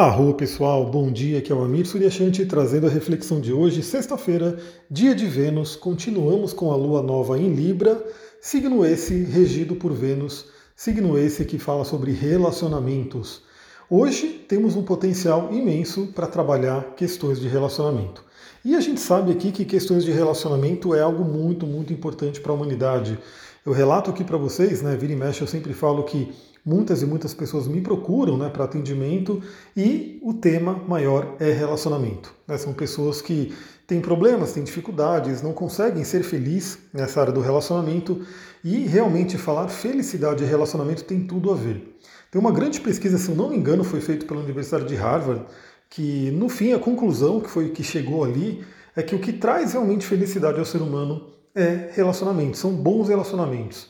Arro pessoal, bom dia, aqui é o Amir Suryashanti trazendo a reflexão de hoje, sexta-feira, dia de Vênus, continuamos com a lua nova em Libra, signo esse regido por Vênus, signo esse que fala sobre relacionamentos. Hoje temos um potencial imenso para trabalhar questões de relacionamento. E a gente sabe aqui que questões de relacionamento é algo muito, muito importante para a humanidade. Eu relato aqui para vocês, né, vira e mexe, eu sempre falo que muitas e muitas pessoas me procuram né, para atendimento e o tema maior é relacionamento. Né? São pessoas que têm problemas, têm dificuldades, não conseguem ser felizes nessa área do relacionamento e realmente falar felicidade e relacionamento tem tudo a ver. Tem uma grande pesquisa, se eu não me engano, foi feita pela Universidade de Harvard, que no fim a conclusão que foi que chegou ali é que o que traz realmente felicidade ao ser humano é relacionamento, são bons relacionamentos.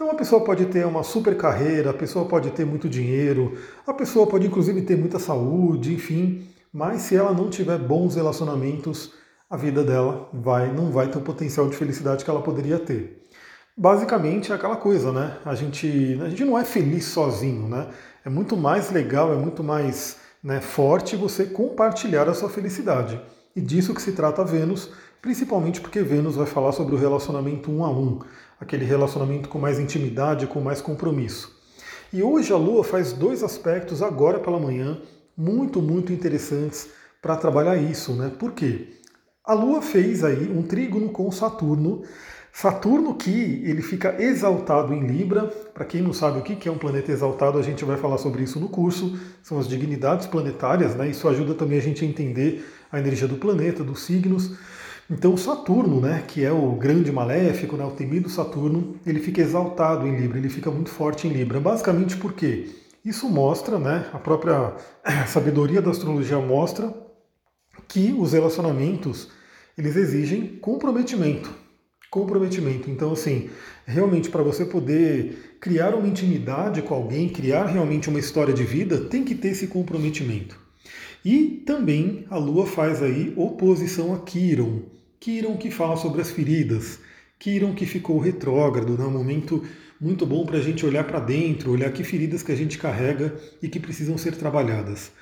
Então a pessoa pode ter uma super carreira, a pessoa pode ter muito dinheiro, a pessoa pode inclusive ter muita saúde, enfim, mas se ela não tiver bons relacionamentos, a vida dela vai não vai ter o potencial de felicidade que ela poderia ter. Basicamente é aquela coisa, né? A gente, a gente não é feliz sozinho, né? É muito mais legal, é muito mais né, forte você compartilhar a sua felicidade. E disso que se trata Vênus, principalmente porque Vênus vai falar sobre o relacionamento um a um aquele relacionamento com mais intimidade, com mais compromisso. E hoje a Lua faz dois aspectos agora pela manhã muito, muito interessantes para trabalhar isso, né? Por quê? A Lua fez aí um trígono com Saturno. Saturno que ele fica exaltado em Libra. Para quem não sabe o que é um planeta exaltado, a gente vai falar sobre isso no curso. São as dignidades planetárias, né? Isso ajuda também a gente a entender a energia do planeta, dos signos. Então Saturno, né, que é o grande maléfico, né, o temido Saturno, ele fica exaltado em Libra, ele fica muito forte em Libra. Basicamente porque isso mostra, né, a própria sabedoria da astrologia mostra que os relacionamentos eles exigem comprometimento. Comprometimento. Então, assim, realmente para você poder criar uma intimidade com alguém, criar realmente uma história de vida, tem que ter esse comprometimento. E também a Lua faz aí oposição a Quiron. Kiron que fala sobre as feridas, Kiron que ficou retrógrado, né? um momento muito bom para a gente olhar para dentro, olhar que feridas que a gente carrega e que precisam ser trabalhadas.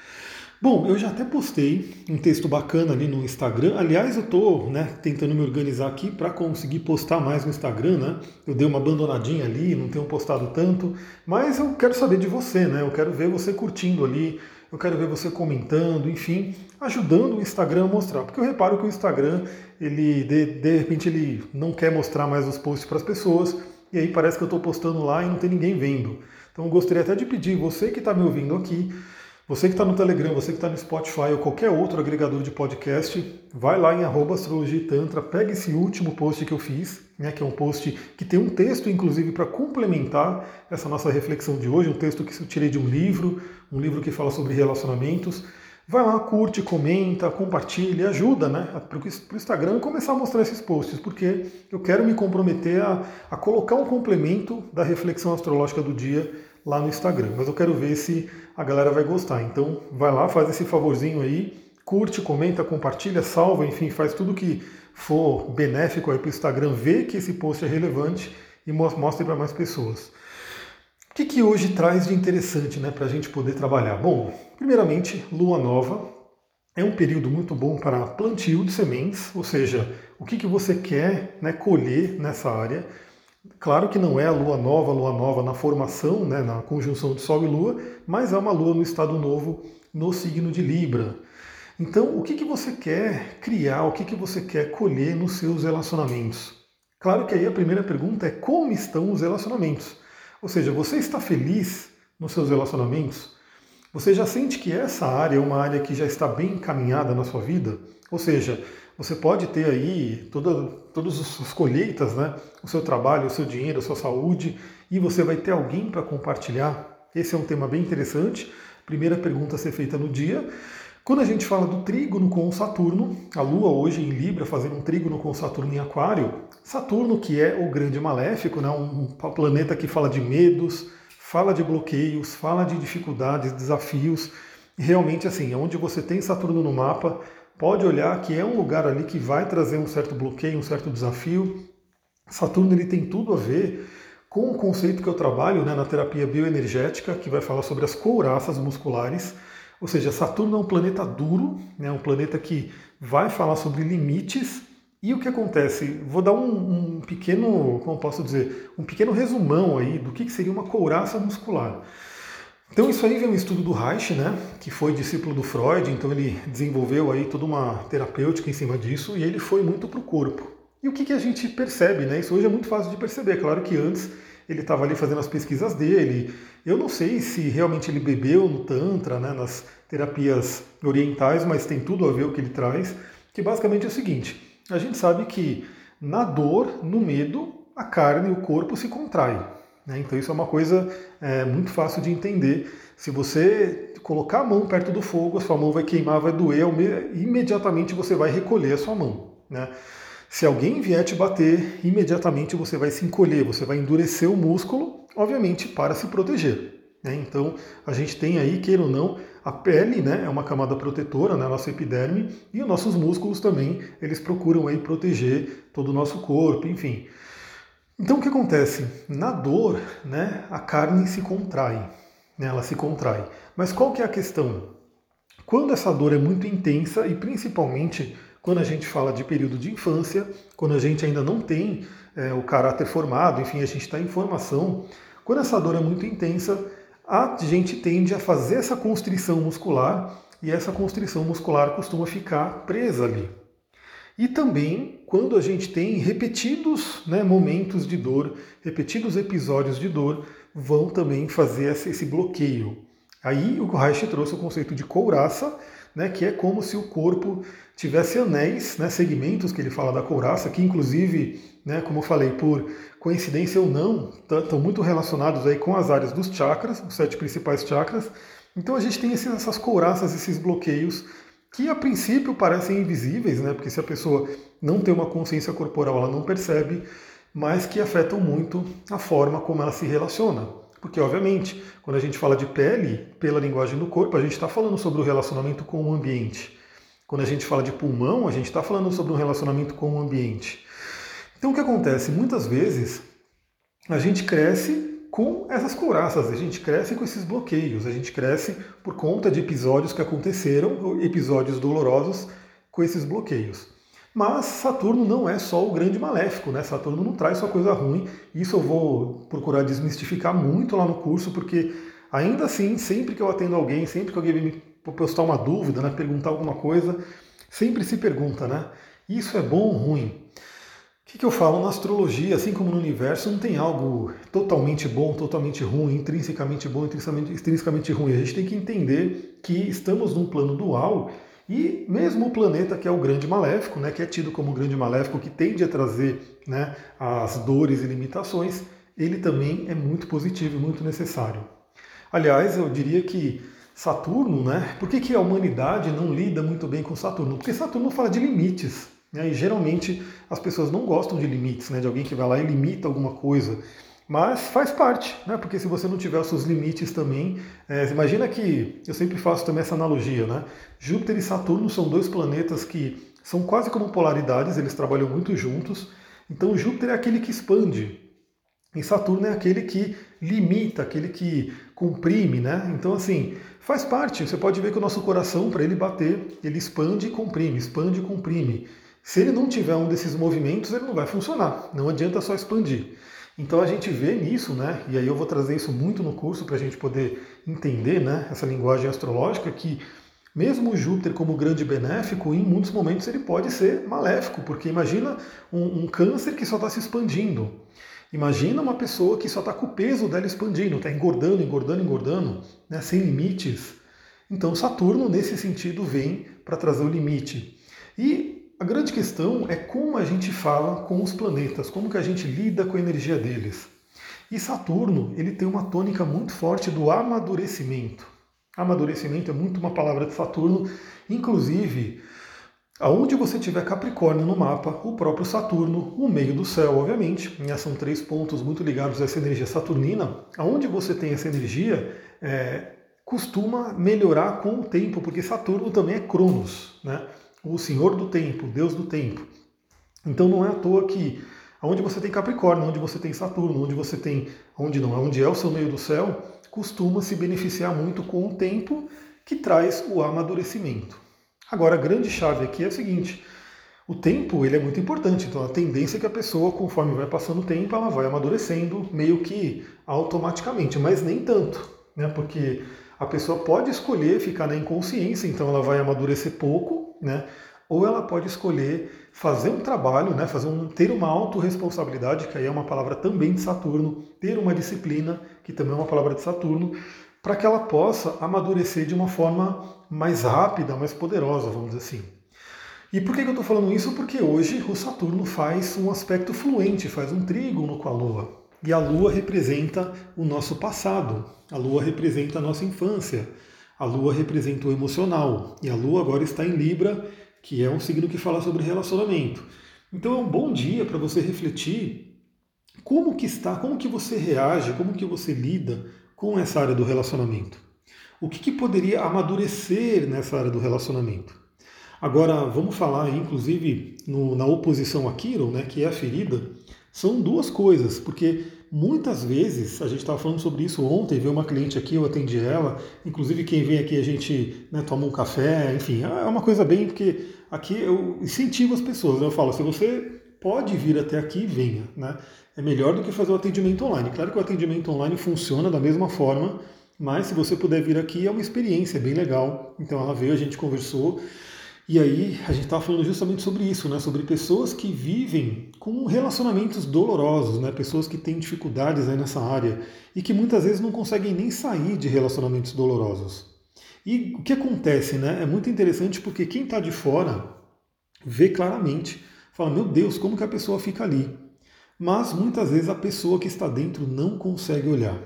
Bom, eu já até postei um texto bacana ali no Instagram. Aliás, eu estou né, tentando me organizar aqui para conseguir postar mais no Instagram. Né? Eu dei uma abandonadinha ali, não tenho postado tanto, mas eu quero saber de você, né? Eu quero ver você curtindo ali, eu quero ver você comentando, enfim, ajudando o Instagram a mostrar. Porque eu reparo que o Instagram, ele de, de repente, ele não quer mostrar mais os posts para as pessoas, e aí parece que eu estou postando lá e não tem ninguém vendo. Então eu gostaria até de pedir, você que está me ouvindo aqui, você que está no Telegram, você que está no Spotify ou qualquer outro agregador de podcast, vai lá em arroba astrologitantra, pega esse último post que eu fiz, né, que é um post que tem um texto, inclusive, para complementar essa nossa reflexão de hoje, um texto que eu tirei de um livro, um livro que fala sobre relacionamentos. Vai lá, curte, comenta, compartilha, ajuda né, para o Instagram começar a mostrar esses posts, porque eu quero me comprometer a, a colocar um complemento da reflexão astrológica do dia lá no Instagram. Mas eu quero ver se a galera vai gostar. Então vai lá, faz esse favorzinho aí, curte, comenta, compartilha, salva, enfim, faz tudo que for benéfico para o Instagram ver que esse post é relevante e mostre para mais pessoas. O que, que hoje traz de interessante né, para a gente poder trabalhar? Bom, primeiramente, lua nova é um período muito bom para plantio de sementes, ou seja, o que, que você quer né, colher nessa área. Claro que não é a lua nova, a lua nova na formação, né, na conjunção de Sol e Lua, mas é uma lua no estado novo no signo de Libra. Então, o que, que você quer criar, o que, que você quer colher nos seus relacionamentos? Claro que aí a primeira pergunta é como estão os relacionamentos? Ou seja, você está feliz nos seus relacionamentos? Você já sente que essa área é uma área que já está bem encaminhada na sua vida? Ou seja, você pode ter aí toda, todas as colheitas, né? o seu trabalho, o seu dinheiro, a sua saúde, e você vai ter alguém para compartilhar. Esse é um tema bem interessante. Primeira pergunta a ser feita no dia. Quando a gente fala do trígono com Saturno, a Lua hoje em Libra fazendo um trígono com Saturno em Aquário, Saturno que é o grande maléfico, né? um planeta que fala de medos, fala de bloqueios, fala de dificuldades, desafios. Realmente assim, onde você tem Saturno no mapa, pode olhar que é um lugar ali que vai trazer um certo bloqueio, um certo desafio. Saturno ele tem tudo a ver com o conceito que eu trabalho né, na terapia bioenergética, que vai falar sobre as couraças musculares, Ou seja, Saturno é um planeta duro, né, um planeta que vai falar sobre limites. E o que acontece? Vou dar um, um pequeno, como posso dizer, um pequeno resumão aí do que, que seria uma couraça muscular. Então isso aí vem um estudo do Reich, né, que foi discípulo do Freud, então ele desenvolveu aí toda uma terapêutica em cima disso e ele foi muito para o corpo. E o que, que a gente percebe, né? Isso hoje é muito fácil de perceber. Claro que antes ele estava ali fazendo as pesquisas dele. Eu não sei se realmente ele bebeu no Tantra, né, nas terapias orientais, mas tem tudo a ver o que ele traz, que basicamente é o seguinte: a gente sabe que na dor, no medo, a carne e o corpo se contraem. Né? Então isso é uma coisa é, muito fácil de entender. Se você colocar a mão perto do fogo, a sua mão vai queimar, vai doer, imediatamente você vai recolher a sua mão. Né? Se alguém vier te bater, imediatamente você vai se encolher, você vai endurecer o músculo, obviamente para se proteger. Né? Então a gente tem aí, queira ou não, a pele né, é uma camada protetora, né, nossa epiderme, e os nossos músculos também, eles procuram aí proteger todo o nosso corpo, enfim. Então o que acontece? Na dor, né, a carne se contrai, né, ela se contrai. Mas qual que é a questão? Quando essa dor é muito intensa e principalmente quando a gente fala de período de infância, quando a gente ainda não tem é, o caráter formado, enfim, a gente está em formação, quando essa dor é muito intensa, a gente tende a fazer essa constrição muscular e essa constrição muscular costuma ficar presa ali. E também quando a gente tem repetidos né, momentos de dor, repetidos episódios de dor, vão também fazer esse bloqueio. Aí o Reich trouxe o conceito de couraça, né, que é como se o corpo tivesse anéis, né, segmentos que ele fala da couraça, que inclusive, né, como eu falei, por coincidência ou não, estão muito relacionados aí com as áreas dos chakras, os sete principais chakras. Então a gente tem esses, essas couraças, esses bloqueios, que a princípio parecem invisíveis, né, porque se a pessoa não tem uma consciência corporal, ela não percebe, mas que afetam muito a forma como ela se relaciona. Porque, obviamente, quando a gente fala de pele, pela linguagem do corpo, a gente está falando sobre o relacionamento com o ambiente. Quando a gente fala de pulmão, a gente está falando sobre um relacionamento com o ambiente. Então o que acontece? Muitas vezes a gente cresce com essas couraças, a gente cresce com esses bloqueios, a gente cresce por conta de episódios que aconteceram, episódios dolorosos com esses bloqueios. Mas Saturno não é só o grande maléfico, né? Saturno não traz só coisa ruim. Isso eu vou procurar desmistificar muito lá no curso, porque ainda assim, sempre que eu atendo alguém, sempre que alguém me postar uma dúvida, né, perguntar alguma coisa, sempre se pergunta, né? Isso é bom ou ruim? O que, que eu falo? Na astrologia, assim como no universo, não tem algo totalmente bom, totalmente ruim, intrinsecamente bom, intrinsecamente, intrinsecamente ruim. A gente tem que entender que estamos num plano dual e mesmo o planeta que é o grande maléfico, né, que é tido como o grande maléfico, que tende a trazer né, as dores e limitações, ele também é muito positivo e muito necessário. Aliás, eu diria que Saturno, né? Por que, que a humanidade não lida muito bem com Saturno? Porque Saturno fala de limites. Né? E geralmente as pessoas não gostam de limites, né? de alguém que vai lá e limita alguma coisa. Mas faz parte, né? porque se você não tiver os seus limites também, é, imagina que eu sempre faço também essa analogia, né? Júpiter e Saturno são dois planetas que são quase como polaridades, eles trabalham muito juntos. Então Júpiter é aquele que expande, e Saturno é aquele que limita, aquele que comprime, né? Então, assim, faz parte. Você pode ver que o nosso coração, para ele bater, ele expande e comprime, expande e comprime. Se ele não tiver um desses movimentos, ele não vai funcionar. Não adianta só expandir. Então a gente vê nisso, né? E aí eu vou trazer isso muito no curso para a gente poder entender, né? Essa linguagem astrológica que mesmo Júpiter como grande benéfico, em muitos momentos ele pode ser maléfico, porque imagina um, um câncer que só está se expandindo. Imagina uma pessoa que só está com o peso dela expandindo, está engordando, engordando, engordando, né, sem limites. Então Saturno, nesse sentido, vem para trazer o limite. E a grande questão é como a gente fala com os planetas, como que a gente lida com a energia deles. E Saturno, ele tem uma tônica muito forte do amadurecimento. Amadurecimento é muito uma palavra de Saturno, inclusive Aonde você tiver Capricórnio no mapa, o próprio Saturno, o meio do céu, obviamente, né, são três pontos muito ligados a essa energia saturnina. Aonde você tem essa energia, é, costuma melhorar com o tempo, porque Saturno também é Cronos, né? O senhor do tempo, deus do tempo. Então não é à toa que aonde você tem Capricórnio, onde você tem Saturno, onde você tem, onde não, onde é o seu meio do céu, costuma se beneficiar muito com o tempo que traz o amadurecimento. Agora, a grande chave aqui é a seguinte: o tempo ele é muito importante, então a tendência é que a pessoa, conforme vai passando o tempo, ela vai amadurecendo meio que automaticamente, mas nem tanto, né? Porque a pessoa pode escolher ficar na inconsciência, então ela vai amadurecer pouco, né? Ou ela pode escolher fazer um trabalho, né? Fazer um, ter uma autorresponsabilidade, que aí é uma palavra também de Saturno, ter uma disciplina, que também é uma palavra de Saturno, para que ela possa amadurecer de uma forma mais rápida, mais poderosa, vamos dizer assim. E por que eu estou falando isso? Porque hoje o Saturno faz um aspecto fluente, faz um trígono com a Lua. E a Lua representa o nosso passado, a Lua representa a nossa infância, a Lua representa o emocional. E a Lua agora está em Libra, que é um signo que fala sobre relacionamento. Então é um bom dia para você refletir como que está, como que você reage, como que você lida com essa área do relacionamento. O que, que poderia amadurecer nessa área do relacionamento? Agora, vamos falar, inclusive, no, na oposição a Kiron, né, que é a ferida, são duas coisas, porque muitas vezes, a gente estava falando sobre isso ontem, veio uma cliente aqui, eu atendi ela, inclusive quem vem aqui a gente né, toma um café, enfim, é uma coisa bem, porque aqui eu incentivo as pessoas, né, eu falo, se você pode vir até aqui, venha, né? É melhor do que fazer o atendimento online. Claro que o atendimento online funciona da mesma forma, mas se você puder vir aqui, é uma experiência bem legal. Então ela veio, a gente conversou, e aí a gente estava falando justamente sobre isso, né? sobre pessoas que vivem com relacionamentos dolorosos, né? pessoas que têm dificuldades aí nessa área e que muitas vezes não conseguem nem sair de relacionamentos dolorosos. E o que acontece? Né? É muito interessante porque quem está de fora vê claramente, fala, meu Deus, como que a pessoa fica ali? Mas muitas vezes a pessoa que está dentro não consegue olhar.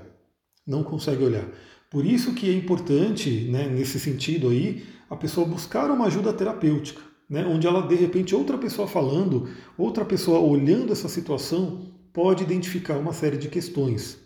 Não consegue olhar. Por isso que é importante, né, nesse sentido aí, a pessoa buscar uma ajuda terapêutica, né, onde ela, de repente, outra pessoa falando, outra pessoa olhando essa situação, pode identificar uma série de questões.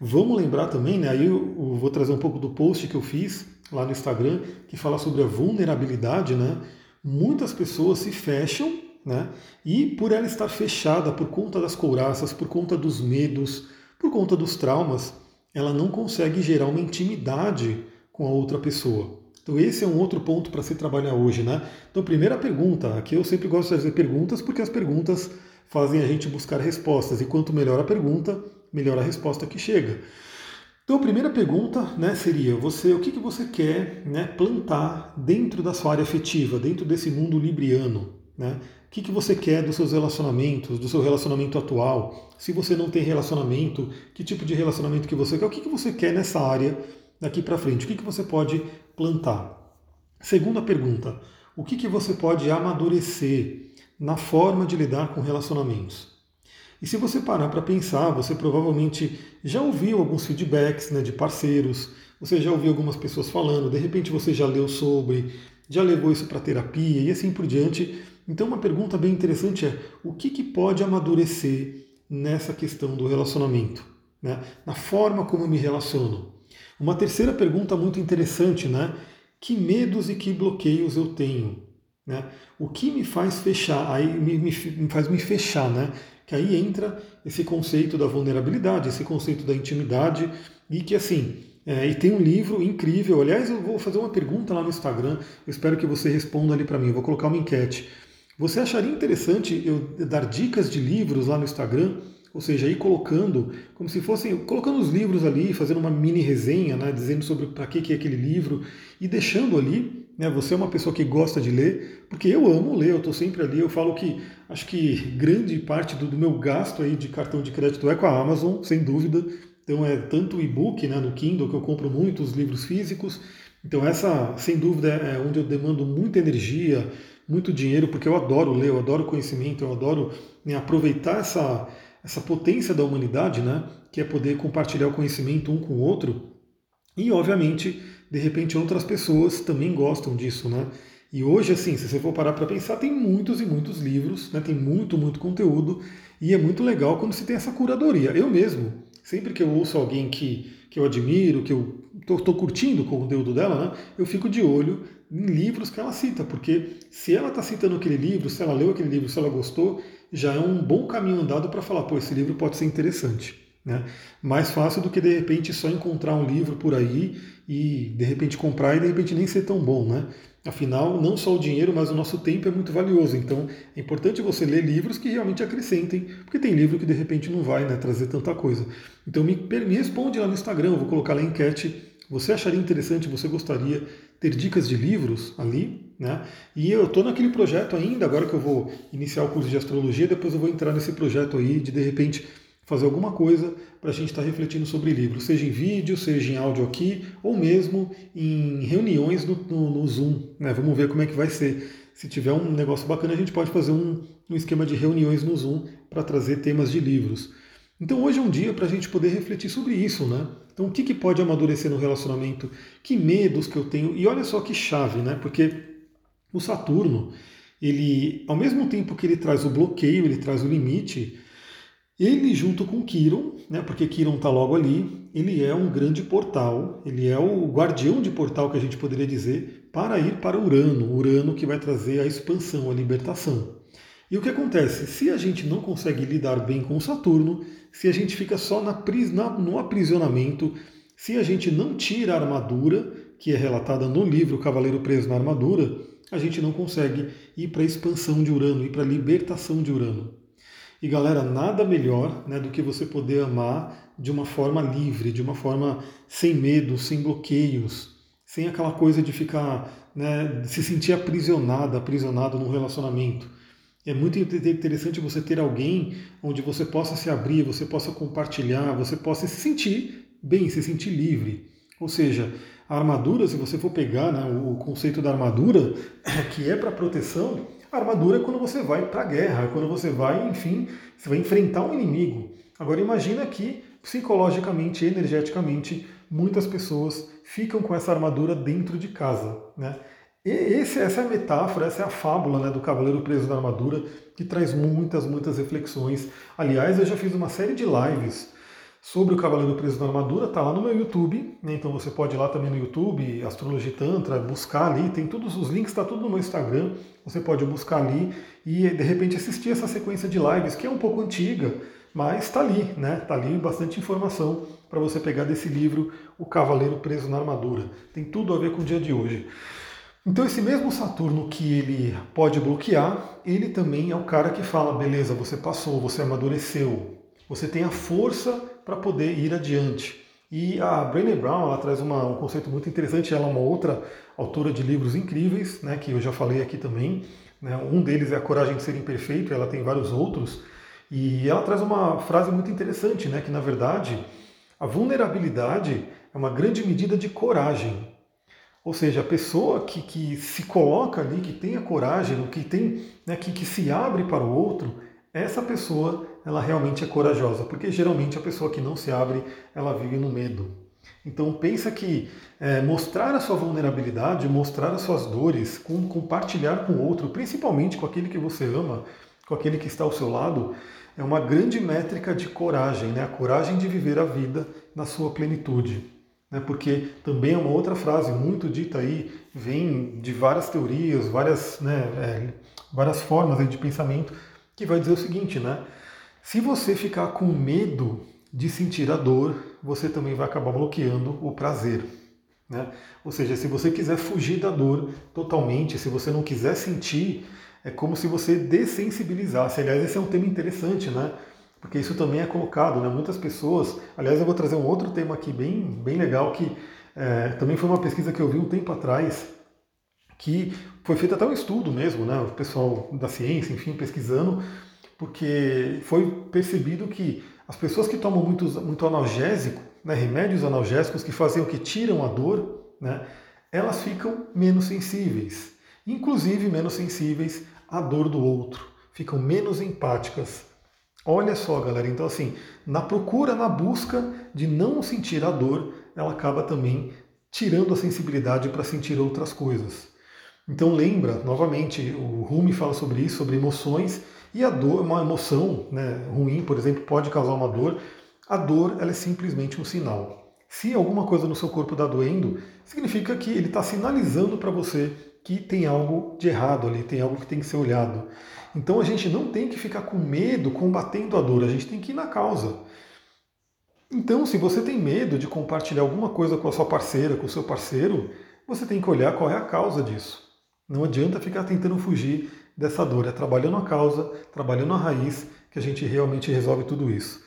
Vamos lembrar também, né, aí eu vou trazer um pouco do post que eu fiz lá no Instagram, que fala sobre a vulnerabilidade, né? Muitas pessoas se fecham, né? E por ela estar fechada por conta das couraças, por conta dos medos, por conta dos traumas, ela não consegue gerar uma intimidade com a outra pessoa. Então esse é um outro ponto para se trabalhar hoje, né? Então primeira pergunta, aqui eu sempre gosto de fazer perguntas porque as perguntas fazem a gente buscar respostas e quanto melhor a pergunta, melhor a resposta que chega. Então a primeira pergunta, né, seria você, o que, que você quer, né, plantar dentro da sua área afetiva, dentro desse mundo libriano, né? O que, que você quer dos seus relacionamentos, do seu relacionamento atual? Se você não tem relacionamento, que tipo de relacionamento que você quer? O que, que você quer nessa área daqui para frente? O que, que você pode plantar? Segunda pergunta: o que, que você pode amadurecer na forma de lidar com relacionamentos? E se você parar para pensar, você provavelmente já ouviu alguns feedbacks né, de parceiros, você já ouviu algumas pessoas falando, de repente você já leu sobre, já levou isso para terapia e assim por diante. Então, uma pergunta bem interessante é: o que, que pode amadurecer nessa questão do relacionamento? Né? Na forma como eu me relaciono. Uma terceira pergunta muito interessante, né? Que medos e que bloqueios eu tenho? Né? O que me faz fechar? Aí me, me, me faz me fechar, né? Que aí entra esse conceito da vulnerabilidade, esse conceito da intimidade e que assim é, e tem um livro incrível. Aliás, eu vou fazer uma pergunta lá no Instagram. Eu espero que você responda ali para mim. Eu vou colocar uma enquete. Você acharia interessante eu dar dicas de livros lá no Instagram? Ou seja, ir colocando, como se fossem, colocando os livros ali, fazendo uma mini resenha, né, dizendo sobre para que, que é aquele livro e deixando ali. Né, você é uma pessoa que gosta de ler, porque eu amo ler, eu estou sempre ali. Eu falo que acho que grande parte do, do meu gasto aí de cartão de crédito é com a Amazon, sem dúvida. Então é tanto o e-book né, no Kindle, que eu compro muitos livros físicos. Então essa, sem dúvida, é onde eu demando muita energia, muito dinheiro, porque eu adoro ler, eu adoro conhecimento, eu adoro né, aproveitar essa, essa potência da humanidade, né, que é poder compartilhar o conhecimento um com o outro. E, obviamente, de repente, outras pessoas também gostam disso. Né? E hoje, assim, se você for parar para pensar, tem muitos e muitos livros, né, tem muito, muito conteúdo, e é muito legal quando se tem essa curadoria. Eu mesmo, sempre que eu ouço alguém que, que eu admiro, que eu estou curtindo o conteúdo dela, né, eu fico de olho em livros que ela cita, porque se ela está citando aquele livro, se ela leu aquele livro, se ela gostou, já é um bom caminho andado para falar, pô, esse livro pode ser interessante. Né? Mais fácil do que de repente só encontrar um livro por aí e de repente comprar e de repente nem ser tão bom. Né? Afinal, não só o dinheiro, mas o nosso tempo é muito valioso. Então é importante você ler livros que realmente acrescentem, porque tem livro que de repente não vai né, trazer tanta coisa. Então me, me responde lá no Instagram, vou colocar lá a enquete. Você acharia interessante, você gostaria ter dicas de livros ali, né? E eu estou naquele projeto ainda, agora que eu vou iniciar o curso de astrologia, depois eu vou entrar nesse projeto aí de de repente fazer alguma coisa para a gente estar tá refletindo sobre livros, seja em vídeo, seja em áudio aqui, ou mesmo em reuniões no, no, no Zoom. Né? Vamos ver como é que vai ser. Se tiver um negócio bacana, a gente pode fazer um, um esquema de reuniões no Zoom para trazer temas de livros. Então hoje é um dia para a gente poder refletir sobre isso, né? Então o que, que pode amadurecer no relacionamento? Que medos que eu tenho? E olha só que chave, né? Porque o Saturno, ele, ao mesmo tempo que ele traz o bloqueio, ele traz o limite, ele, junto com Quiron, né, porque Quiron está logo ali, ele é um grande portal, ele é o guardião de portal que a gente poderia dizer, para ir para Urano, Urano que vai trazer a expansão, a libertação. E o que acontece? Se a gente não consegue lidar bem com Saturno, se a gente fica só na, na, no aprisionamento, se a gente não tira a armadura, que é relatada no livro Cavaleiro Preso na Armadura, a gente não consegue ir para a expansão de Urano, ir para a libertação de Urano. E galera, nada melhor né, do que você poder amar de uma forma livre, de uma forma sem medo, sem bloqueios, sem aquela coisa de ficar, né, se sentir aprisionada, aprisionado num relacionamento. É muito interessante você ter alguém onde você possa se abrir, você possa compartilhar, você possa se sentir bem, se sentir livre. Ou seja, a armadura, se você for pegar né, o conceito da armadura, que é para proteção, a armadura é quando você vai para a guerra, é quando você vai, enfim, você vai enfrentar um inimigo. Agora imagina que psicologicamente, energeticamente, muitas pessoas ficam com essa armadura dentro de casa, né? Esse, essa é a metáfora, essa é a fábula né, do cavaleiro preso na armadura, que traz muitas, muitas reflexões. Aliás, eu já fiz uma série de lives sobre o Cavaleiro Preso na Armadura, está lá no meu YouTube, né? então você pode ir lá também no YouTube, Astrologia Tantra, buscar ali, tem todos os links, está tudo no meu Instagram, você pode buscar ali e de repente assistir essa sequência de lives, que é um pouco antiga, mas está ali, né? Está ali bastante informação para você pegar desse livro, O Cavaleiro Preso na Armadura. Tem tudo a ver com o dia de hoje. Então esse mesmo Saturno que ele pode bloquear, ele também é o cara que fala, beleza, você passou, você amadureceu, você tem a força para poder ir adiante. E a Brené Brown ela traz uma, um conceito muito interessante, ela é uma outra autora de livros incríveis, né, que eu já falei aqui também. Né, um deles é A Coragem de Ser Imperfeito, ela tem vários outros. E ela traz uma frase muito interessante, né, que na verdade a vulnerabilidade é uma grande medida de coragem. Ou seja, a pessoa que, que se coloca ali, que tem a coragem, que, tem, né, que, que se abre para o outro, essa pessoa ela realmente é corajosa, porque geralmente a pessoa que não se abre, ela vive no medo. Então pensa que é, mostrar a sua vulnerabilidade, mostrar as suas dores, com, compartilhar com o outro, principalmente com aquele que você ama, com aquele que está ao seu lado, é uma grande métrica de coragem, né? a coragem de viver a vida na sua plenitude. Né? Porque também é uma outra frase muito dita aí, vem de várias teorias, várias, né, é, várias formas de pensamento, que vai dizer o seguinte, né? Se você ficar com medo de sentir a dor, você também vai acabar bloqueando o prazer. Né? Ou seja, se você quiser fugir da dor totalmente, se você não quiser sentir, é como se você dessensibilizasse. Aliás, esse é um tema interessante, né? Porque isso também é colocado, né? Muitas pessoas. Aliás, eu vou trazer um outro tema aqui bem, bem legal que é, também foi uma pesquisa que eu vi um tempo atrás que foi feito até um estudo mesmo, né, o pessoal da ciência, enfim, pesquisando, porque foi percebido que as pessoas que tomam muito, muito analgésico, né, remédios analgésicos que fazem o que tiram a dor, né, elas ficam menos sensíveis, inclusive menos sensíveis à dor do outro, ficam menos empáticas. Olha só, galera, então assim, na procura, na busca de não sentir a dor, ela acaba também tirando a sensibilidade para sentir outras coisas. Então lembra, novamente, o Rumi fala sobre isso, sobre emoções, e a dor, uma emoção né, ruim, por exemplo, pode causar uma dor. A dor ela é simplesmente um sinal. Se alguma coisa no seu corpo está doendo, significa que ele está sinalizando para você que tem algo de errado ali, tem algo que tem que ser olhado. Então a gente não tem que ficar com medo combatendo a dor, a gente tem que ir na causa. Então, se você tem medo de compartilhar alguma coisa com a sua parceira, com o seu parceiro, você tem que olhar qual é a causa disso. Não adianta ficar tentando fugir dessa dor. É trabalhando a causa, trabalhando a raiz, que a gente realmente resolve tudo isso.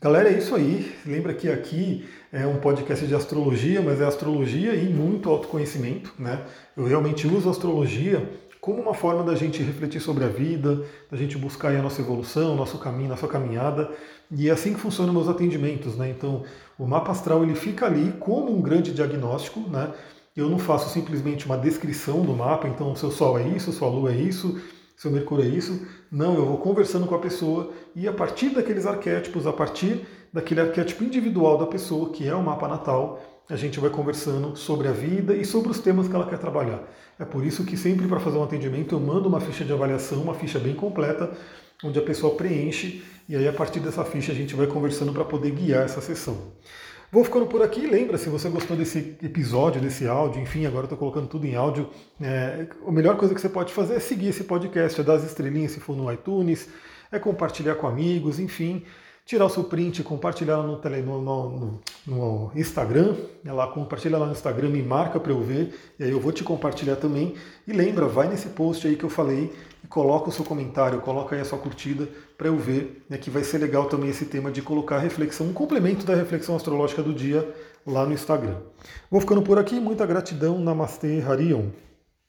Galera, é isso aí. Lembra que aqui é um podcast de astrologia, mas é astrologia e muito autoconhecimento, né? Eu realmente uso a astrologia como uma forma da gente refletir sobre a vida, da gente buscar a nossa evolução, nosso caminho, nossa caminhada. E é assim que funcionam meus atendimentos, né? Então, o mapa astral ele fica ali como um grande diagnóstico, né? Eu não faço simplesmente uma descrição do mapa, então seu Sol é isso, sua Lua é isso, seu Mercúrio é isso. Não, eu vou conversando com a pessoa e a partir daqueles arquétipos, a partir daquele arquétipo individual da pessoa, que é o mapa natal, a gente vai conversando sobre a vida e sobre os temas que ela quer trabalhar. É por isso que sempre para fazer um atendimento eu mando uma ficha de avaliação, uma ficha bem completa, onde a pessoa preenche e aí a partir dessa ficha a gente vai conversando para poder guiar essa sessão. Vou ficando por aqui. Lembra, se você gostou desse episódio, desse áudio, enfim, agora estou colocando tudo em áudio. É, a melhor coisa que você pode fazer é seguir esse podcast, é dar as estrelinhas se for no iTunes, é compartilhar com amigos, enfim tirar o seu print, compartilhar no, tele, no, no, no Instagram, é lá, compartilha lá no Instagram, me marca para eu ver, e aí eu vou te compartilhar também. E lembra, vai nesse post aí que eu falei e coloca o seu comentário, coloca aí a sua curtida para eu ver, né, que vai ser legal também esse tema de colocar reflexão, um complemento da reflexão astrológica do dia lá no Instagram. Vou ficando por aqui, muita gratidão, Namastê, Harion.